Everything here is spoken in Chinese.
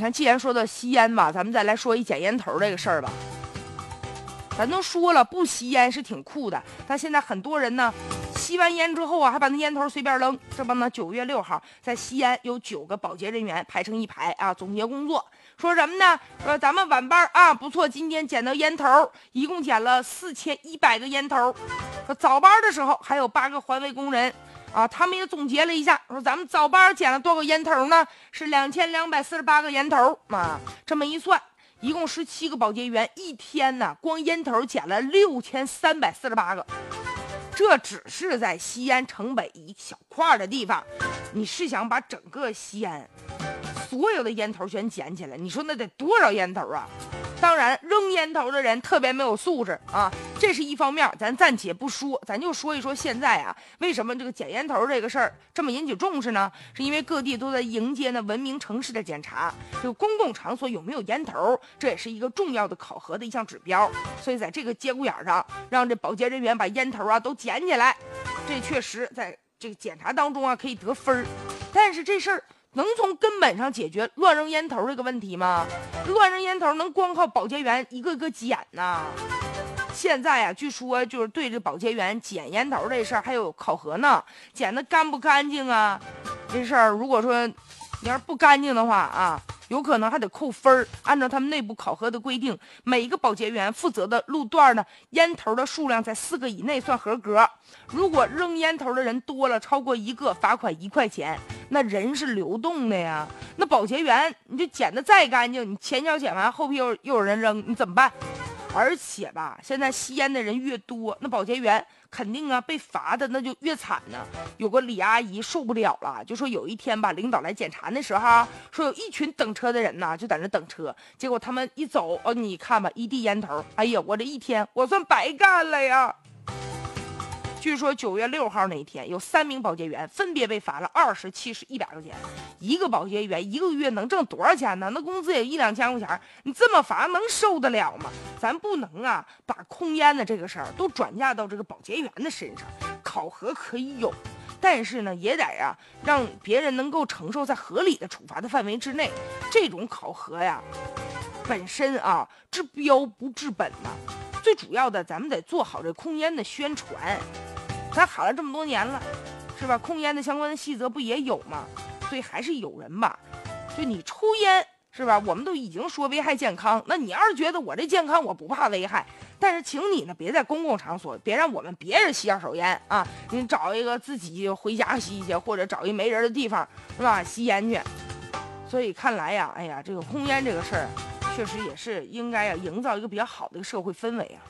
看，既然说到吸烟吧，咱们再来说一捡烟头这个事儿吧。咱都说了，不吸烟是挺酷的，但现在很多人呢，吸完烟之后啊，还把那烟头随便扔。这不呢，九月六号在西安有九个保洁人员排成一排啊，总结工作，说什么呢？说咱们晚班啊不错，今天捡到烟头，一共捡了四千一百个烟头。说早班的时候还有八个环卫工人。啊，他们也总结了一下，说咱们早班捡了多少烟头呢？是两千两百四十八个烟头啊！这么一算，一共十七个保洁员，一天呢，光烟头捡了六千三百四十八个。这只是在西安城北一小块的地方，你是想把整个西安所有的烟头全捡起来？你说那得多少烟头啊？当然，扔烟头的人特别没有素质啊，这是一方面，咱暂且不说，咱就说一说现在啊，为什么这个捡烟头这个事儿这么引起重视呢？是因为各地都在迎接呢文明城市的检查，这个公共场所有没有烟头，这也是一个重要的考核的一项指标。所以在这个节骨眼上，让这保洁人员把烟头啊都捡起来，这确实在这个检查当中啊可以得分儿。但是这事儿。能从根本上解决乱扔烟头这个问题吗？乱扔烟头能光靠保洁员一个个捡呐？现在呀，据说就是对这保洁员捡烟头这事儿还有考核呢，捡的干不干净啊？这事儿如果说你要是不干净的话啊。有可能还得扣分儿。按照他们内部考核的规定，每一个保洁员负责的路段呢，烟头的数量在四个以内算合格。如果扔烟头的人多了，超过一个，罚款一块钱。那人是流动的呀，那保洁员你就捡的再干净，你前脚捡完，后屁又又有人扔，你怎么办？而且吧，现在吸烟的人越多，那保洁员。肯定啊，被罚的那就越惨呢。有个李阿姨受不了了，就说有一天吧，领导来检查的时候，说有一群等车的人呢，就在那等车。结果他们一走，哦，你看吧，一地烟头。哎呀，我这一天我算白干了呀。据说九月六号那一天，有三名保洁员分别被罚了二十、七十、一百块钱。一个保洁员一个月能挣多少钱呢？那工资也一两千块钱，你这么罚能受得了吗？咱不能啊，把控烟的这个事儿都转嫁到这个保洁员的身上。考核可以有，但是呢，也得啊，让别人能够承受在合理的处罚的范围之内。这种考核呀，本身啊，治标不治本呐。最主要的，咱们得做好这控烟的宣传。咱喊了这么多年了，是吧？控烟的相关的细则不也有吗？所以还是有人吧，就你抽烟是吧？我们都已经说危害健康，那你要是觉得我这健康我不怕危害，但是请你呢别在公共场所，别让我们别人吸二手烟啊！你找一个自己回家吸去，或者找一没人的地方是吧？吸烟去。所以看来呀，哎呀，这个控烟这个事儿，确实也是应该呀，营造一个比较好的一个社会氛围啊。